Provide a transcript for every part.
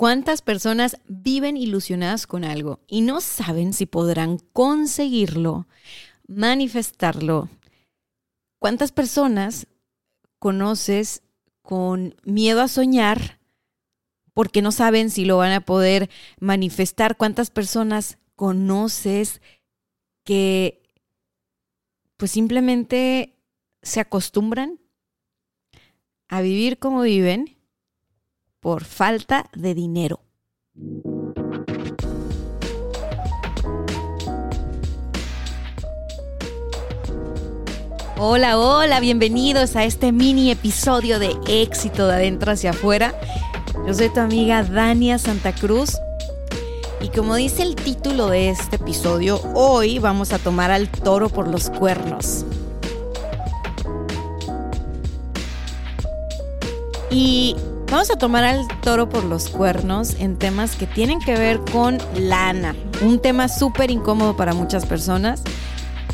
¿Cuántas personas viven ilusionadas con algo y no saben si podrán conseguirlo, manifestarlo? ¿Cuántas personas conoces con miedo a soñar porque no saben si lo van a poder manifestar? ¿Cuántas personas conoces que pues simplemente se acostumbran a vivir como viven? Por falta de dinero. Hola, hola, bienvenidos a este mini episodio de éxito de adentro hacia afuera. Yo soy tu amiga Dania Santa Cruz y como dice el título de este episodio, hoy vamos a tomar al toro por los cuernos. Y Vamos a tomar al toro por los cuernos en temas que tienen que ver con lana. Un tema súper incómodo para muchas personas.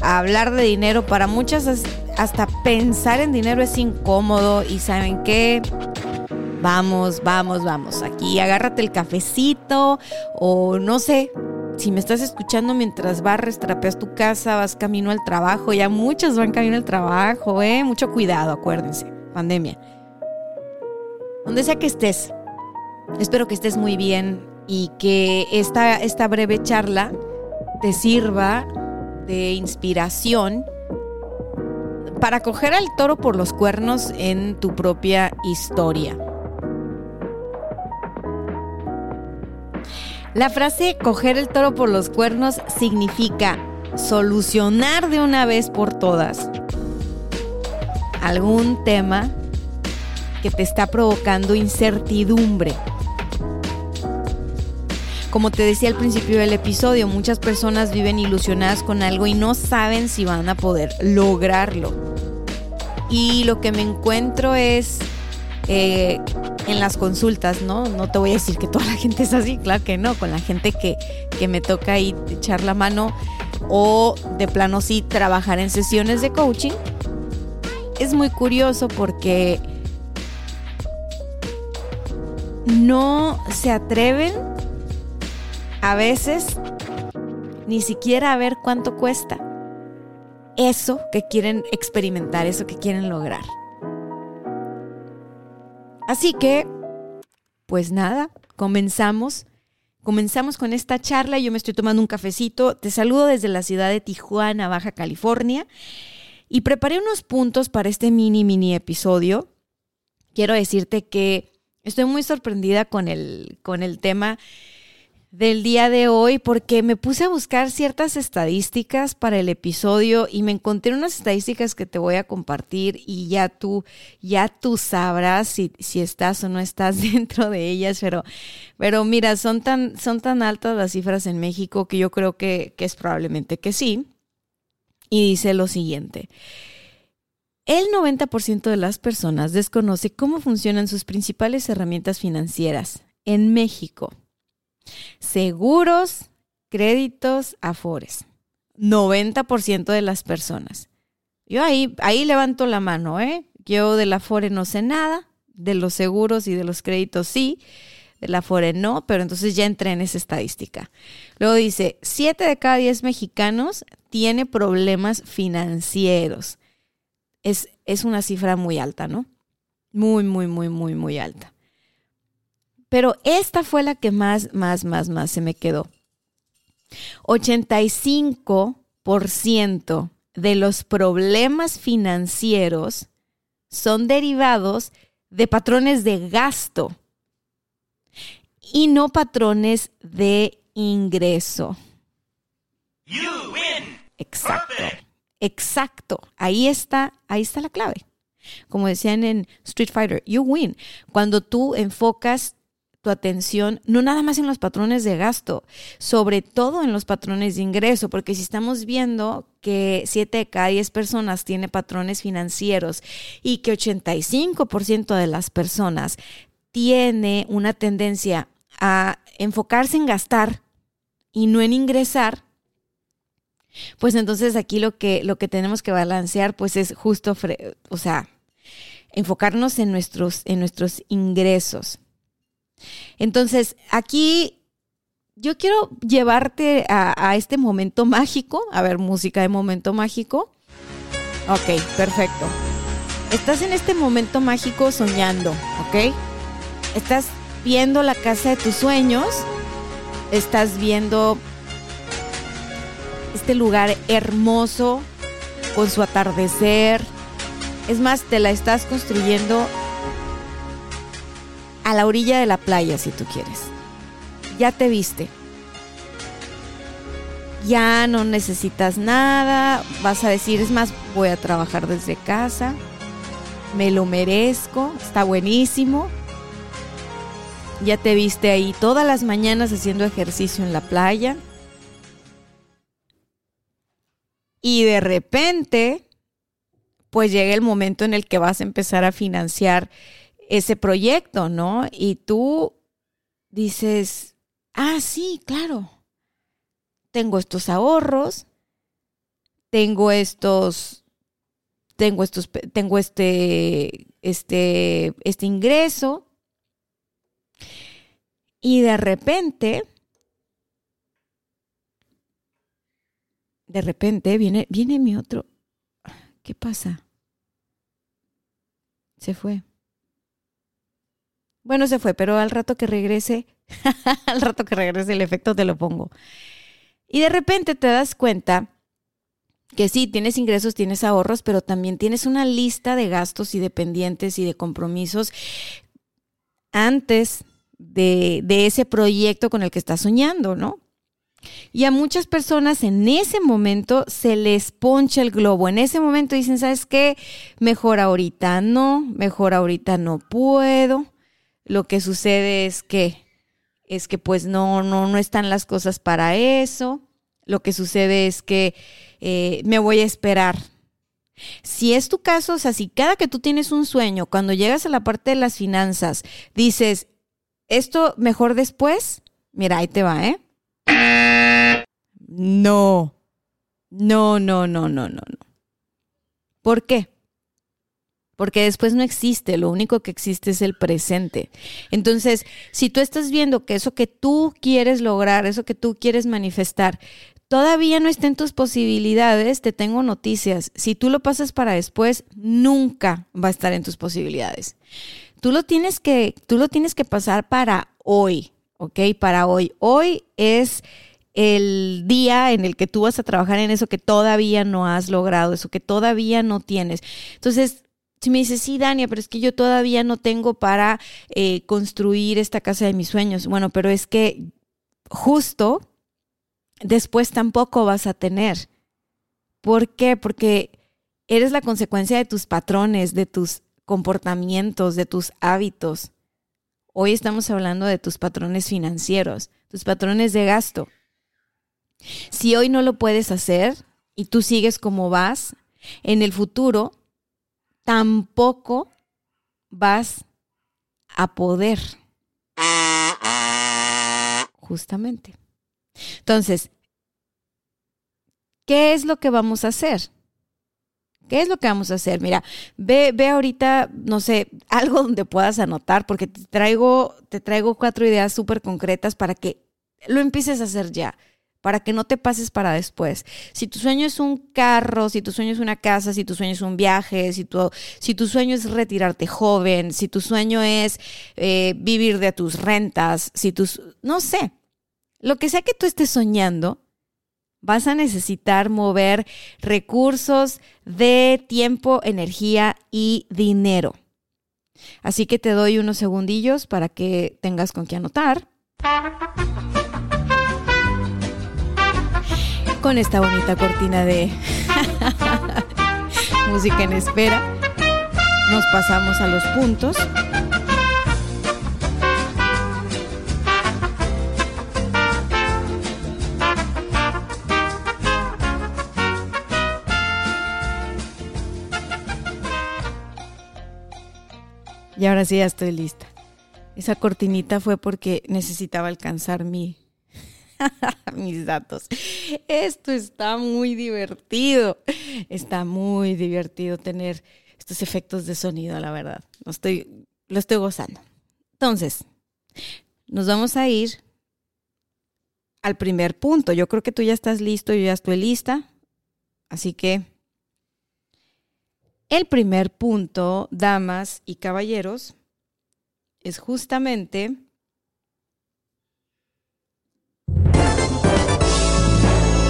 Hablar de dinero para muchas, hasta pensar en dinero es incómodo y saben qué. Vamos, vamos, vamos. Aquí agárrate el cafecito o no sé, si me estás escuchando mientras barres, trapeas tu casa, vas camino al trabajo, ya muchos van camino al trabajo, ¿eh? Mucho cuidado, acuérdense, pandemia donde sea que estés. Espero que estés muy bien y que esta, esta breve charla te sirva de inspiración para coger al toro por los cuernos en tu propia historia. La frase coger el toro por los cuernos significa solucionar de una vez por todas algún tema que te está provocando incertidumbre. Como te decía al principio del episodio, muchas personas viven ilusionadas con algo y no saben si van a poder lograrlo. Y lo que me encuentro es eh, en las consultas, ¿no? No te voy a decir que toda la gente es así, claro que no, con la gente que, que me toca ahí echar la mano o de plano sí trabajar en sesiones de coaching. Es muy curioso porque no se atreven a veces ni siquiera a ver cuánto cuesta eso que quieren experimentar, eso que quieren lograr. Así que, pues nada, comenzamos. Comenzamos con esta charla. Yo me estoy tomando un cafecito. Te saludo desde la ciudad de Tijuana, Baja California. Y preparé unos puntos para este mini, mini episodio. Quiero decirte que Estoy muy sorprendida con el, con el tema del día de hoy porque me puse a buscar ciertas estadísticas para el episodio y me encontré unas estadísticas que te voy a compartir y ya tú, ya tú sabrás si, si estás o no estás dentro de ellas, pero, pero mira, son tan, son tan altas las cifras en México que yo creo que, que es probablemente que sí. Y dice lo siguiente. El 90% de las personas desconoce cómo funcionan sus principales herramientas financieras en México. Seguros, créditos, afores. 90% de las personas. Yo ahí, ahí levanto la mano, ¿eh? Yo del afore no sé nada, de los seguros y de los créditos sí, del afore no, pero entonces ya entré en esa estadística. Luego dice, 7 de cada 10 mexicanos tiene problemas financieros es, una cifra muy alta, ¿no? Muy, muy, muy, muy, muy alta. Pero esta fue la que más, más, más, más se me quedó. 85% de los problemas financieros son derivados de patrones de gasto y no patrones de ingreso. Exacto. Exacto, ahí está, ahí está la clave. Como decían en Street Fighter, you win. Cuando tú enfocas tu atención no nada más en los patrones de gasto, sobre todo en los patrones de ingreso, porque si estamos viendo que 7 de cada 10 personas tiene patrones financieros y que 85% de las personas tiene una tendencia a enfocarse en gastar y no en ingresar, pues entonces aquí lo que, lo que tenemos que balancear pues es justo, o sea, enfocarnos en nuestros, en nuestros ingresos. Entonces, aquí yo quiero llevarte a, este momento mágico. A ver, música de momento mágico. Ok, perfecto. Estás en este momento mágico soñando, ¿ok? Estás viendo la casa de tus sueños. Estás viendo este lugar hermoso con su atardecer. Es más, te la estás construyendo a la orilla de la playa si tú quieres. Ya te viste. Ya no necesitas nada. Vas a decir, es más, voy a trabajar desde casa. Me lo merezco. Está buenísimo. Ya te viste ahí todas las mañanas haciendo ejercicio en la playa. Y de repente, pues llega el momento en el que vas a empezar a financiar ese proyecto, ¿no? Y tú dices, ah, sí, claro, tengo estos ahorros, tengo estos, tengo estos, tengo este, este, este ingreso. Y de repente, de repente viene, viene mi otro. ¿Qué pasa? Se fue. Bueno, se fue, pero al rato que regrese, al rato que regrese el efecto te lo pongo. Y de repente te das cuenta que sí, tienes ingresos, tienes ahorros, pero también tienes una lista de gastos y de pendientes y de compromisos antes de, de ese proyecto con el que estás soñando, ¿no? Y a muchas personas en ese momento se les poncha el globo. En ese momento dicen, ¿sabes qué? Mejor ahorita no, mejor ahorita no puedo lo que sucede es que es que pues no, no, no están las cosas para eso. Lo que sucede es que eh, me voy a esperar. Si es tu caso, o sea, si cada que tú tienes un sueño, cuando llegas a la parte de las finanzas, dices, esto mejor después, mira, ahí te va, ¿eh? No, no, no, no, no, no, no. ¿Por qué? porque después no existe, lo único que existe es el presente. Entonces, si tú estás viendo que eso que tú quieres lograr, eso que tú quieres manifestar, todavía no está en tus posibilidades, te tengo noticias. Si tú lo pasas para después, nunca va a estar en tus posibilidades. Tú lo tienes que, tú lo tienes que pasar para hoy, ¿ok? Para hoy. Hoy es el día en el que tú vas a trabajar en eso que todavía no has logrado, eso que todavía no tienes. Entonces, si me dices, sí, Dania, pero es que yo todavía no tengo para eh, construir esta casa de mis sueños. Bueno, pero es que justo después tampoco vas a tener. ¿Por qué? Porque eres la consecuencia de tus patrones, de tus comportamientos, de tus hábitos. Hoy estamos hablando de tus patrones financieros, tus patrones de gasto. Si hoy no lo puedes hacer y tú sigues como vas, en el futuro tampoco vas a poder. Justamente. Entonces, ¿qué es lo que vamos a hacer? ¿Qué es lo que vamos a hacer? Mira, ve, ve ahorita, no sé, algo donde puedas anotar, porque te traigo, te traigo cuatro ideas súper concretas para que lo empieces a hacer ya para que no te pases para después. Si tu sueño es un carro, si tu sueño es una casa, si tu sueño es un viaje, si tu, si tu sueño es retirarte joven, si tu sueño es eh, vivir de tus rentas, si tus, no sé, lo que sea que tú estés soñando, vas a necesitar mover recursos de tiempo, energía y dinero. Así que te doy unos segundillos para que tengas con qué anotar con esta bonita cortina de música en espera. nos pasamos a los puntos. Y ahora sí ya estoy lista. Esa cortinita fue porque necesitaba alcanzar mi, mis datos. Esto está muy divertido. Está muy divertido tener estos efectos de sonido, la verdad. Lo estoy, lo estoy gozando. Entonces, nos vamos a ir al primer punto. Yo creo que tú ya estás listo, yo ya estoy lista. Así que el primer punto, damas y caballeros, es justamente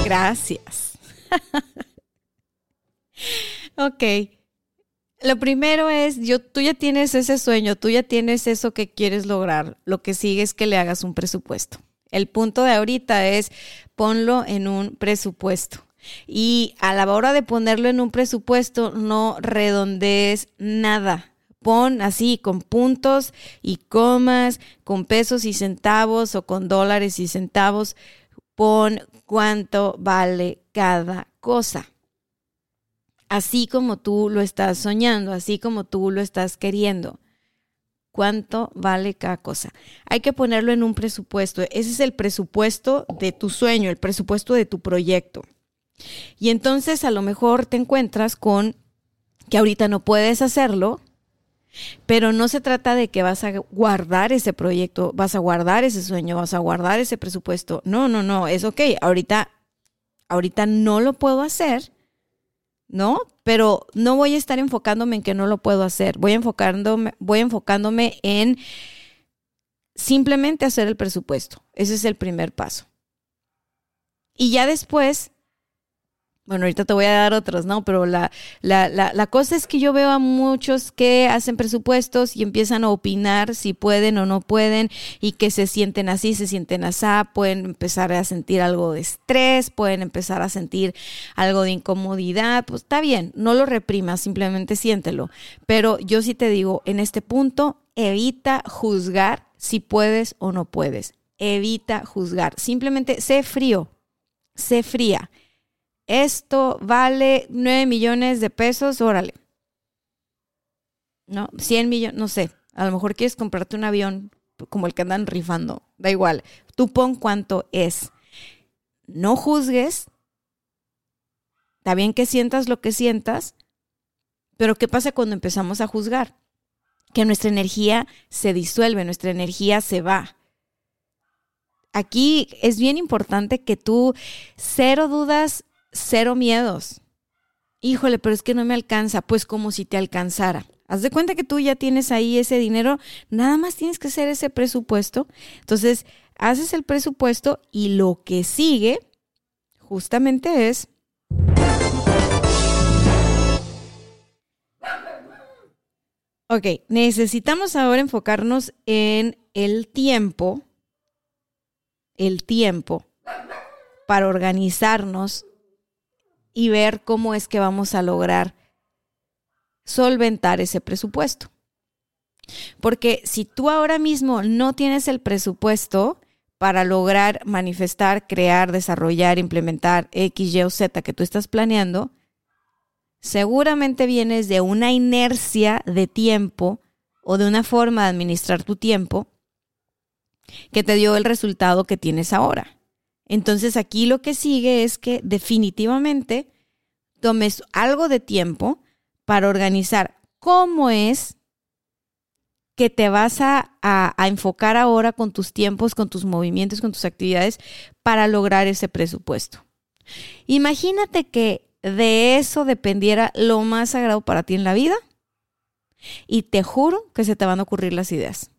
Gracias. ok. Lo primero es, yo, tú ya tienes ese sueño, tú ya tienes eso que quieres lograr. Lo que sigue es que le hagas un presupuesto. El punto de ahorita es ponlo en un presupuesto. Y a la hora de ponerlo en un presupuesto, no redondees nada. Pon así con puntos y comas, con pesos y centavos o con dólares y centavos. Pon cuánto vale cada cosa. Así como tú lo estás soñando, así como tú lo estás queriendo. ¿Cuánto vale cada cosa? Hay que ponerlo en un presupuesto. Ese es el presupuesto de tu sueño, el presupuesto de tu proyecto. Y entonces a lo mejor te encuentras con que ahorita no puedes hacerlo, pero no se trata de que vas a guardar ese proyecto, vas a guardar ese sueño, vas a guardar ese presupuesto. No, no, no, es ok. Ahorita, ahorita no lo puedo hacer, ¿no? Pero no voy a estar enfocándome en que no lo puedo hacer. Voy enfocándome, voy enfocándome en simplemente hacer el presupuesto. Ese es el primer paso. Y ya después bueno, ahorita te voy a dar otros, ¿no? Pero la, la, la, la, cosa es que yo veo a muchos que hacen presupuestos y empiezan a opinar si pueden o no pueden y que se sienten así, se sienten así, pueden empezar a sentir algo de estrés, pueden empezar a sentir algo de incomodidad. Pues está bien, no lo reprimas, simplemente siéntelo. Pero yo sí te digo, en este punto, evita juzgar si puedes o no puedes. Evita juzgar. Simplemente sé frío, sé fría esto vale 9 millones de pesos, órale. No, 100 millones, no sé. A lo mejor quieres comprarte un avión como el que andan rifando. Da igual. Tú pon cuánto es. No juzgues. Está bien que sientas lo que sientas, pero ¿qué pasa cuando empezamos a juzgar? Que nuestra energía se disuelve, nuestra energía se va. Aquí es bien importante que tú cero dudas cero miedos. Híjole, pero es que no me alcanza, pues como si te alcanzara. Haz de cuenta que tú ya tienes ahí ese dinero, nada más tienes que hacer ese presupuesto. Entonces, haces el presupuesto y lo que sigue justamente es... Ok, necesitamos ahora enfocarnos en el tiempo, el tiempo para organizarnos y ver cómo es que vamos a lograr solventar ese presupuesto. Porque si tú ahora mismo no tienes el presupuesto para lograr manifestar, crear, desarrollar, implementar X, Y o Z que tú estás planeando, seguramente vienes de una inercia de tiempo o de una forma de administrar tu tiempo que te dio el resultado que tienes ahora. Entonces aquí lo que sigue es que definitivamente tomes algo de tiempo para organizar cómo es que te vas a, enfocar ahora con tus tiempos, con tus movimientos, con tus actividades para lograr ese presupuesto. Imagínate que de eso dependiera lo más sagrado para ti en la vida y te juro que se te van a ocurrir las ideas.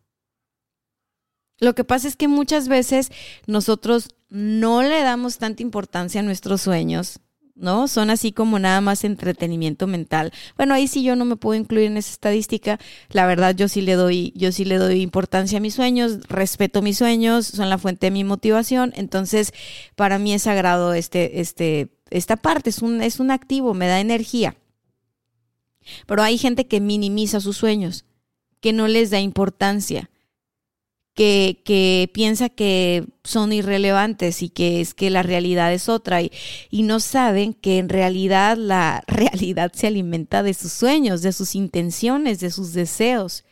Lo que pasa es que muchas veces nosotros no le damos tanta importancia a nuestros sueños, ¿no? Son así como nada más entretenimiento mental. Bueno, ahí sí yo no me puedo incluir en esa estadística. La verdad, yo sí le doy, yo sí le doy importancia a mis sueños, respeto mis sueños, son la fuente de mi motivación. Entonces, para mí es sagrado este, este, esta parte, es un, es un activo, me da energía. Pero hay gente que minimiza sus sueños, que no les da importancia, que, piensa que son irrelevantes y que es que la realidad es otra y, y no saben que en realidad la realidad se alimenta de sus sueños, de sus intenciones, de sus deseos.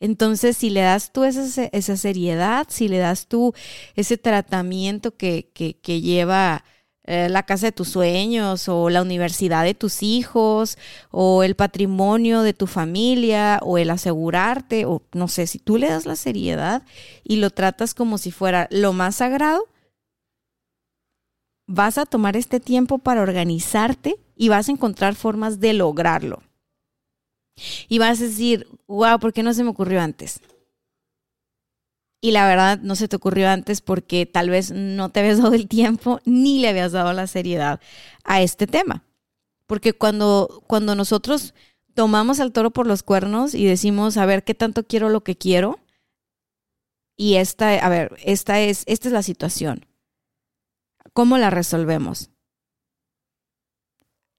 Entonces, si le das tú esa, esa seriedad, si le das tú ese tratamiento que, que lleva eh, la casa de tus sueños o la universidad de tus hijos o el patrimonio de tu familia o el asegurarte o no sé, si tú le das la seriedad y lo tratas como si fuera lo más sagrado, vas a tomar este tiempo para organizarte y vas a encontrar formas de lograrlo. Y vas a decir, wow, ¿por qué no se me ocurrió antes? Y la verdad no se te ocurrió antes porque tal vez no te habías dado el tiempo ni le habías dado la seriedad a este tema. Porque cuando, cuando nosotros tomamos al toro por los cuernos y decimos, a ver, ¿qué tanto quiero lo que quiero? Y esta, a ver, esta es, esta es la situación. ¿Cómo la resolvemos?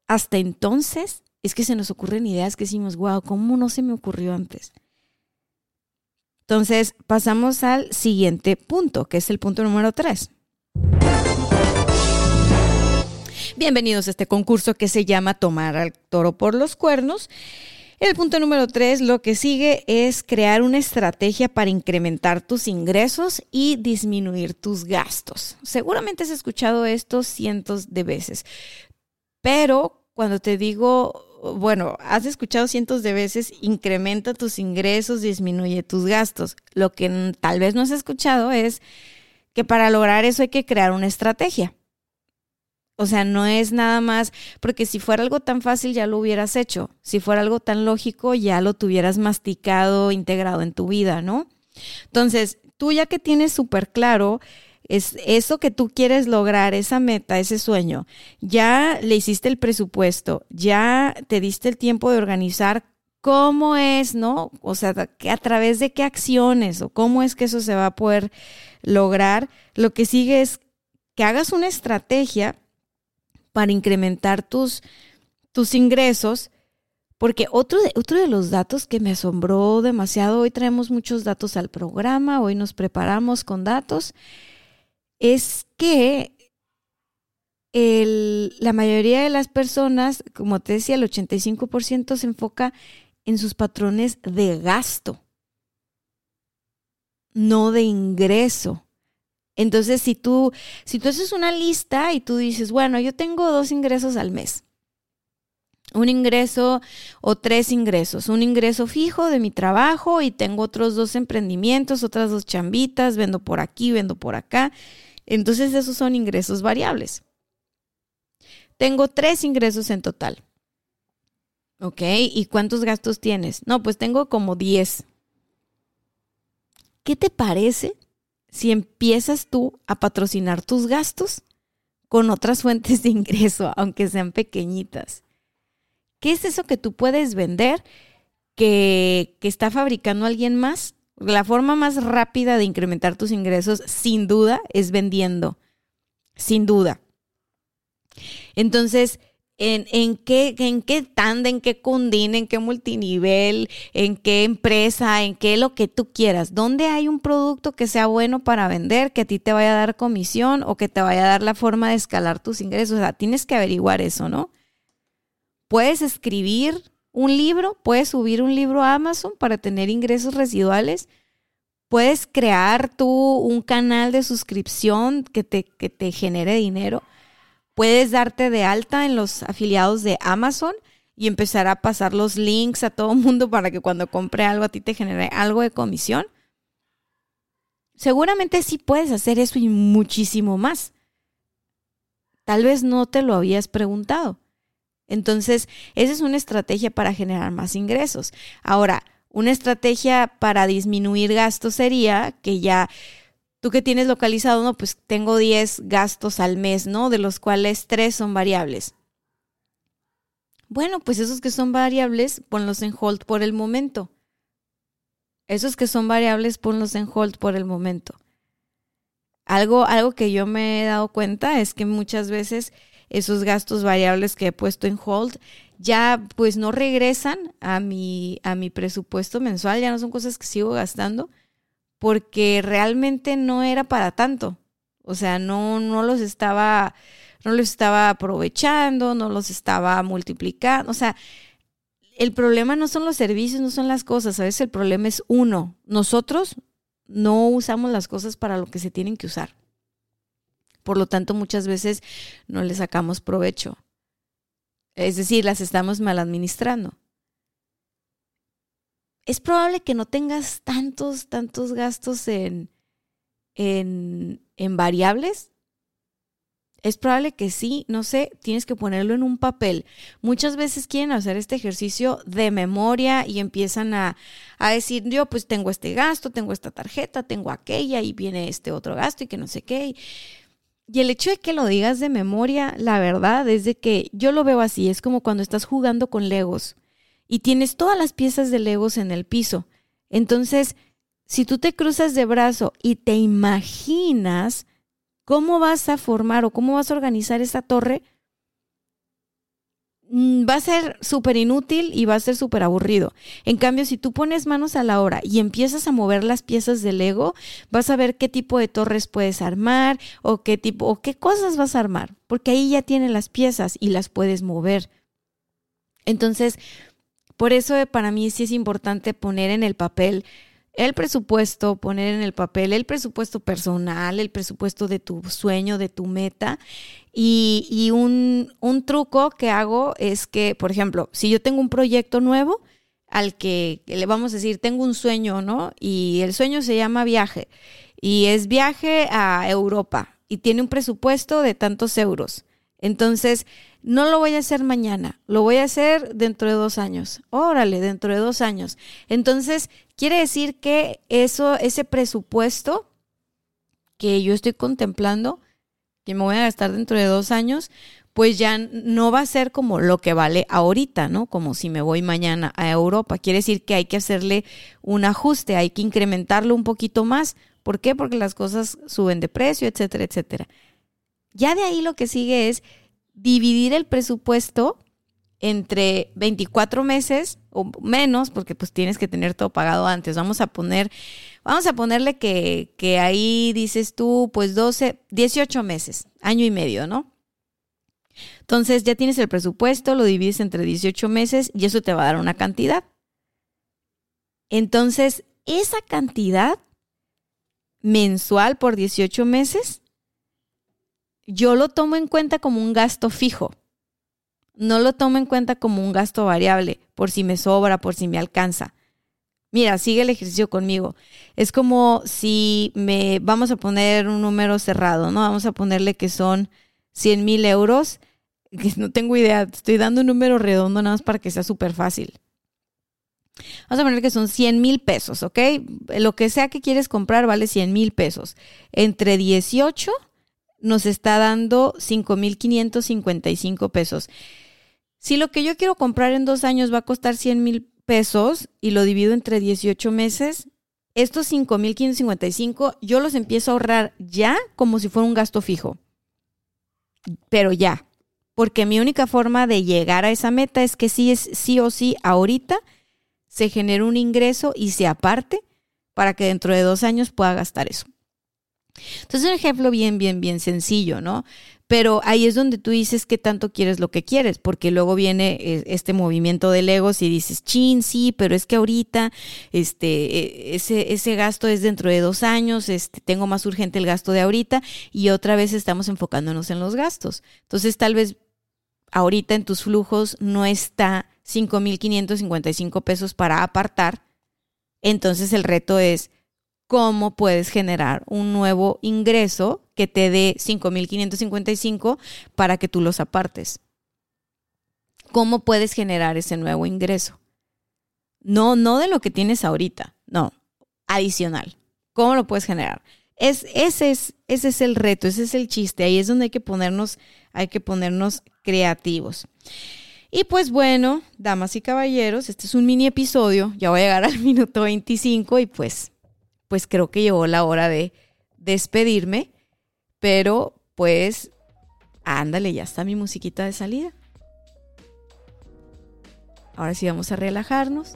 Hasta entonces es que se nos ocurren ideas que decimos, wow, ¿cómo no se me ocurrió antes? Entonces, pasamos al siguiente punto, que es el punto número tres. Bienvenidos a este concurso que se llama Tomar al toro por los cuernos. El punto número tres, lo que sigue es crear una estrategia para incrementar tus ingresos y disminuir tus gastos. Seguramente has escuchado esto cientos de veces, pero cuando te digo bueno, has escuchado cientos de veces, incrementa tus ingresos, disminuye tus gastos. Lo que tal vez no has escuchado es que para lograr eso hay que crear una estrategia. O sea, no es nada más, porque si fuera algo tan fácil ya lo hubieras hecho, si fuera algo tan lógico ya lo tuvieras masticado, integrado en tu vida, ¿no? Entonces, tú ya que tienes súper claro es eso que tú quieres lograr, esa meta, ese sueño, ya le hiciste el presupuesto, ya te diste el tiempo de organizar cómo es, ¿no? O sea, a través de qué acciones o cómo es que eso se va a poder lograr. Lo que sigue es que hagas una estrategia para incrementar tus, tus ingresos, porque otro otro de los datos que me asombró demasiado, hoy traemos muchos datos al programa, hoy nos preparamos con datos, es que la mayoría de las personas, como te decía, el 85% se enfoca en sus patrones de gasto, no de ingreso. Entonces, si tú, si tú haces una lista y tú dices, bueno, yo tengo dos ingresos al mes, un ingreso o tres ingresos, un ingreso fijo de mi trabajo y tengo otros dos emprendimientos, otras dos chambitas, vendo por aquí, vendo por acá, entonces esos son ingresos variables. Tengo tres ingresos en total. ¿Ok? ¿Y cuántos gastos tienes? No, pues tengo como 10. ¿Qué te parece si empiezas tú a patrocinar tus gastos con otras fuentes de ingreso, aunque sean pequeñitas? ¿Qué es eso que tú puedes vender que, que está fabricando alguien más la forma más rápida de incrementar tus ingresos, sin duda, es vendiendo. Sin duda. Entonces, ¿en, en qué, en qué tanda, en qué cundín, en qué multinivel, en qué empresa, en qué lo que tú quieras? ¿Dónde hay un producto que sea bueno para vender, que a ti te vaya a dar comisión o que te vaya a dar la forma de escalar tus ingresos? O sea, tienes que averiguar eso, ¿no? Puedes escribir un libro, puedes subir un libro a Amazon para tener ingresos residuales. Puedes crear tú un canal de suscripción que te, que te genere dinero. Puedes darte de alta en los afiliados de Amazon y empezar a pasar los links a todo el mundo para que cuando compre algo a ti te genere algo de comisión. Seguramente sí puedes hacer eso y muchísimo más. Tal vez no te lo habías preguntado. Entonces, esa es una estrategia para generar más ingresos. Ahora, una estrategia para disminuir gastos sería que ya tú que tienes localizado, no, pues tengo 10 gastos al mes, ¿no? De los cuales 3 son variables. Bueno, pues esos que son variables, ponlos en hold por el momento. Esos que son variables, ponlos en hold por el momento. Algo, algo que yo me he dado cuenta es que muchas veces esos gastos variables que he puesto en hold ya pues no regresan a mi, a mi presupuesto mensual, ya no son cosas que sigo gastando porque realmente no era para tanto. O sea, no, no los estaba, no los estaba aprovechando, no los estaba multiplicando. O sea, el problema no son los servicios, no son las cosas. A veces el problema es uno. Nosotros no usamos las cosas para lo que se tienen que usar. Por lo tanto, muchas veces no le sacamos provecho. Es decir, las estamos mal administrando. Es probable que no tengas tantos, tantos gastos en, en, en variables. Es probable que sí, no sé, tienes que ponerlo en un papel. Muchas veces quieren hacer este ejercicio de memoria y empiezan a, a, decir, yo pues tengo este gasto, tengo esta tarjeta, tengo aquella y viene este otro gasto y que no sé qué. Y el hecho de que lo digas de memoria, la verdad es de que yo lo veo así, es como cuando estás jugando con Legos y tienes todas las piezas de Legos en el piso. Entonces, si tú te cruzas de brazo y te imaginas cómo vas a formar o cómo vas a organizar esa torre, va a ser súper inútil y va a ser súper aburrido. En cambio, si tú pones manos a la obra y empiezas a mover las piezas del Lego, vas a ver qué tipo de torres puedes armar o qué tipo o qué cosas vas a armar, porque ahí ya tienen las piezas y las puedes mover. Entonces, por eso para mí sí es importante poner en el papel el presupuesto, poner en el papel el presupuesto personal, el presupuesto de tu sueño, de tu meta. Y, un, un, truco que hago es que, por ejemplo, si yo tengo un proyecto nuevo al que le vamos a decir, tengo un sueño, ¿no? Y el sueño se llama viaje. Y es viaje a Europa y tiene un presupuesto de tantos euros. Entonces, no lo voy a hacer mañana, lo voy a hacer dentro de dos años. Órale, dentro de dos años. Entonces, quiere decir que eso, ese presupuesto que yo estoy contemplando, que me voy a gastar dentro de dos años, pues ya no va a ser como lo que vale ahorita, ¿no? Como si me voy mañana a Europa. Quiere decir que hay que hacerle un ajuste, hay que incrementarlo un poquito más. ¿Por qué? Porque las cosas suben de precio, etcétera, etcétera. Ya de ahí lo que sigue es dividir el presupuesto entre 24 meses o menos, porque pues tienes que tener todo pagado antes. Vamos a poner, vamos a ponerle que, que ahí dices tú, pues 12, 18 meses, año y medio, ¿no? Entonces ya tienes el presupuesto, lo divides entre 18 meses y eso te va a dar una cantidad. Entonces, esa cantidad mensual por 18 meses yo lo tomo en cuenta como un gasto fijo. No lo tomo en cuenta como un gasto variable, por si me sobra, por si me alcanza. Mira, sigue el ejercicio conmigo. Es como si me vamos a poner un número cerrado, ¿no? Vamos a ponerle que son 100 mil euros. No tengo idea, estoy dando un número redondo nada más para que sea súper fácil. Vamos a poner que son 100 mil pesos, ¿ok? Lo que sea que quieres comprar vale 100 mil pesos. Entre 18 nos está dando 5.555 pesos. Si lo que yo quiero comprar en dos años va a costar 100 mil pesos y lo divido entre 18 meses, estos 5.555 yo los empiezo a ahorrar ya como si fuera un gasto fijo. Pero ya, porque mi única forma de llegar a esa meta es que sí es sí o sí ahorita se genere un ingreso y se aparte para que dentro de dos años pueda gastar eso. Entonces, un ejemplo bien, bien, bien sencillo, ¿no? Pero ahí es donde tú dices qué tanto quieres lo que quieres, porque luego viene eh, este movimiento de legos y dices, chin, sí, pero es que ahorita este, e, ese, ese gasto es dentro de dos años, este, tengo más urgente el gasto de ahorita y otra vez estamos enfocándonos en los gastos. Entonces, tal vez ahorita en tus flujos no está 5.555 pesos para apartar. Entonces, el reto es cómo puedes generar un nuevo ingreso que te dé 5.555 para que tú los apartes. ¿Cómo puedes generar ese nuevo ingreso? No, no de lo que tienes ahorita, no, adicional. ¿Cómo lo puedes generar? Es, ese, es, ese es el reto, ese es el chiste. Ahí es donde hay que ponernos, hay que ponernos creativos. Y pues bueno, damas y caballeros, este es un mini episodio. Ya voy a llegar al minuto 25 y pues pues creo que llegó la hora de despedirme, pero pues Ándale, ya está mi musiquita de salida. Ahora sí vamos a relajarnos.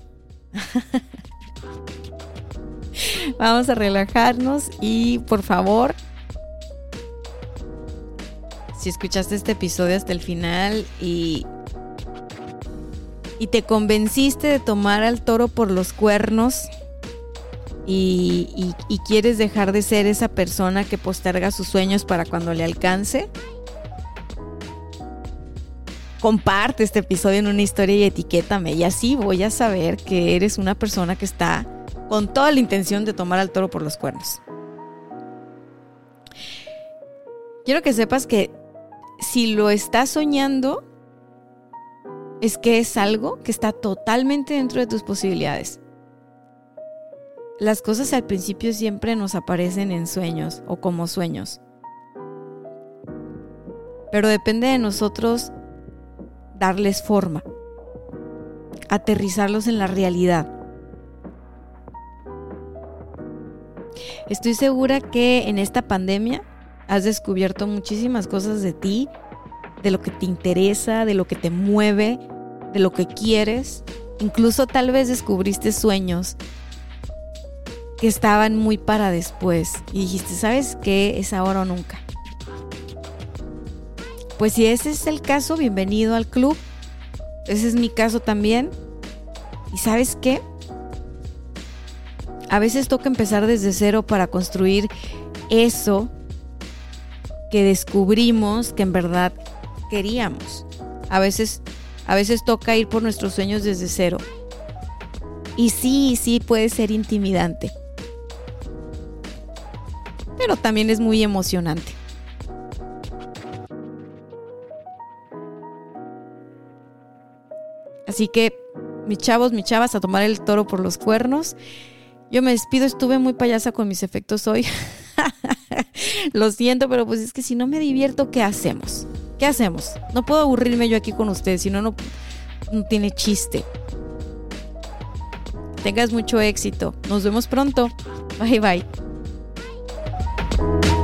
vamos a relajarnos y por favor, si escuchaste este episodio hasta el final y y te convenciste de tomar al toro por los cuernos y, quieres dejar de ser esa persona que posterga sus sueños para cuando le alcance, comparte este episodio en una historia y etiquétame. Y así voy a saber que eres una persona que está con toda la intención de tomar al toro por los cuernos. Quiero que sepas que si lo estás soñando, es que es algo que está totalmente dentro de tus posibilidades. Las cosas al principio siempre nos aparecen en sueños o como sueños. Pero depende de nosotros darles forma, aterrizarlos en la realidad. Estoy segura que en esta pandemia has descubierto muchísimas cosas de ti, de lo que te interesa, de lo que te mueve, de lo que quieres. Incluso tal vez descubriste sueños que estaban muy para después y dijiste, ¿sabes qué? Es ahora o nunca. Pues si ese es el caso, bienvenido al club. Ese es mi caso también. ¿Y sabes qué? A veces toca empezar desde cero para construir eso que descubrimos que en verdad queríamos. A veces, a veces toca ir por nuestros sueños desde cero. Y sí, sí puede ser intimidante pero también es muy emocionante. Así que, mis chavos, mis chavas, a tomar el toro por los cuernos. Yo me despido, estuve muy payasa con mis efectos hoy. Lo siento, pero pues es que si no me divierto, ¿qué hacemos? ¿Qué hacemos? No puedo aburrirme yo aquí con ustedes, si no, no tiene chiste. Tengas mucho éxito. Nos vemos pronto. Bye bye. you